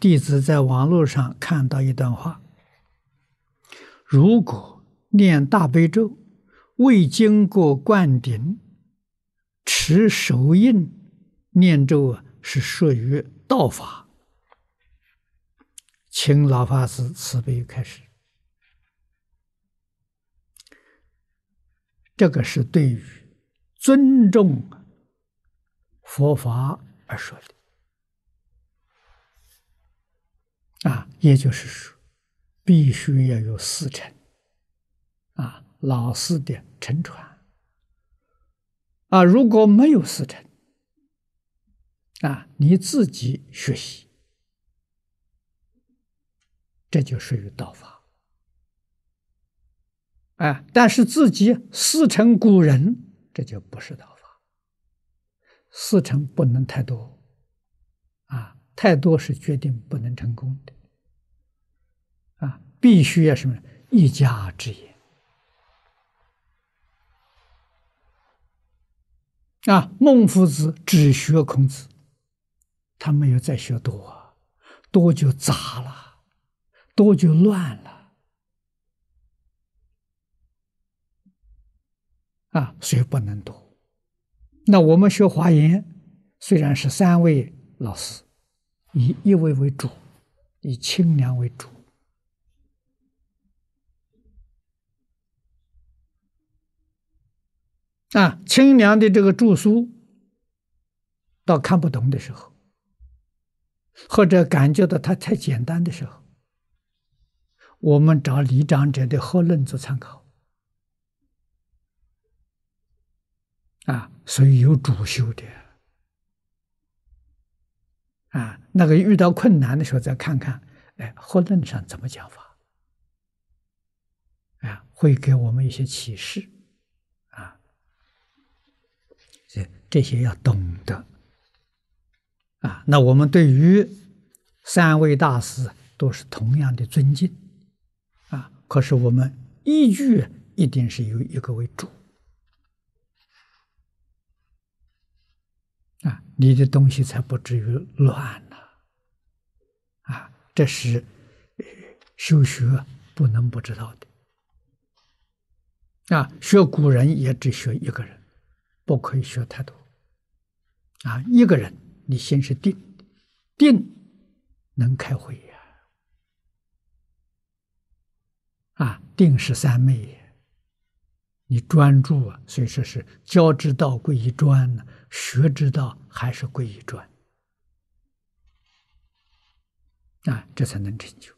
弟子在网络上看到一段话：如果念大悲咒未经过灌顶，持手印念咒啊，是属于道法。请老法师慈悲开始。这个是对于尊重佛法而说的啊，也就是说，必须要有师承啊，老师的承传啊，如果没有师承啊，你自己学习，这就属于道法。啊！但是自己师承古人，这就不是道法。师承不能太多，啊，太多是决定不能成功。必须要什么？一家之言。啊，孟夫子只学孔子，他没有再学多，多就杂了，多就乱了。啊，所以不能读。那我们学华严，虽然是三位老师，以一位为主，以清凉为主。啊，清凉的这个着书，到看不懂的时候，或者感觉到它太简单的时候，我们找李长者的《合论》做参考。啊，所以有主修的啊，那个遇到困难的时候再看看，哎，合论上怎么讲法？啊，会给我们一些启示啊。这些要懂得啊。那我们对于三位大师都是同样的尊敬啊，可是我们依据一定是有一个为主。啊，你的东西才不至于乱了，啊，这是修学不能不知道的。啊，学古人也只学一个人，不可以学太多。啊，一个人，你心是定，定能开慧呀。啊，定是三昧。你专注啊，所以说是教之道归于专呢，学之道还是归于专啊，这才能成就。